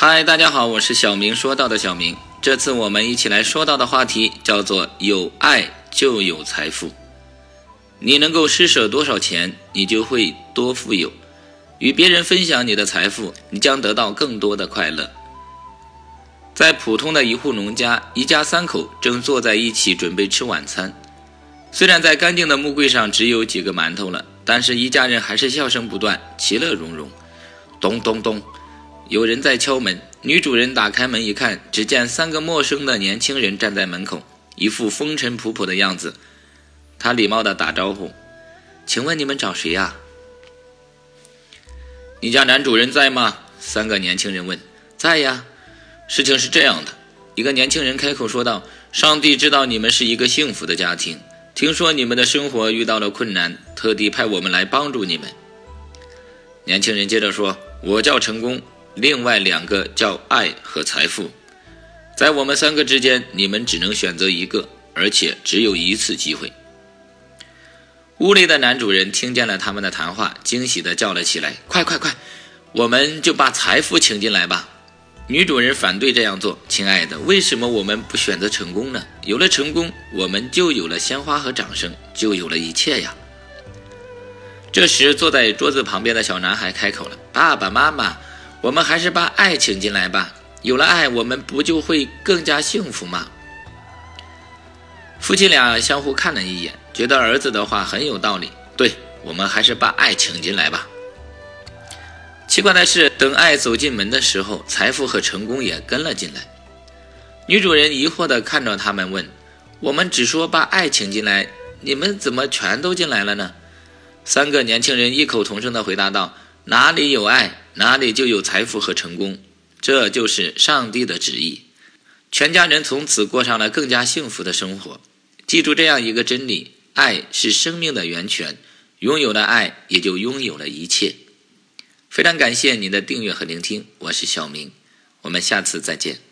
嗨，大家好，我是小明。说到的小明，这次我们一起来说到的话题叫做“有爱就有财富”。你能够施舍多少钱，你就会多富有。与别人分享你的财富，你将得到更多的快乐。在普通的一户农家，一家三口正坐在一起准备吃晚餐。虽然在干净的木柜上只有几个馒头了，但是一家人还是笑声不断，其乐融融。咚咚咚。有人在敲门，女主人打开门一看，只见三个陌生的年轻人站在门口，一副风尘仆仆的样子。她礼貌地打招呼：“请问你们找谁呀？”“你家男主人在吗？”三个年轻人问。“在呀。”事情是这样的，一个年轻人开口说道：“上帝知道你们是一个幸福的家庭，听说你们的生活遇到了困难，特地派我们来帮助你们。”年轻人接着说：“我叫成功。”另外两个叫爱和财富，在我们三个之间，你们只能选择一个，而且只有一次机会。屋里的男主人听见了他们的谈话，惊喜地叫了起来：“快快快，我们就把财富请进来吧！”女主人反对这样做：“亲爱的，为什么我们不选择成功呢？有了成功，我们就有了鲜花和掌声，就有了一切呀！”这时，坐在桌子旁边的小男孩开口了：“爸爸妈妈。”我们还是把爱请进来吧。有了爱，我们不就会更加幸福吗？夫妻俩相互看了一眼，觉得儿子的话很有道理。对，我们还是把爱请进来吧。奇怪的是，等爱走进门的时候，财富和成功也跟了进来。女主人疑惑地看着他们问：“我们只说把爱请进来，你们怎么全都进来了呢？”三个年轻人异口同声地回答道：“哪里有爱？”哪里就有财富和成功，这就是上帝的旨意。全家人从此过上了更加幸福的生活。记住这样一个真理：爱是生命的源泉，拥有了爱，也就拥有了一切。非常感谢您的订阅和聆听，我是小明，我们下次再见。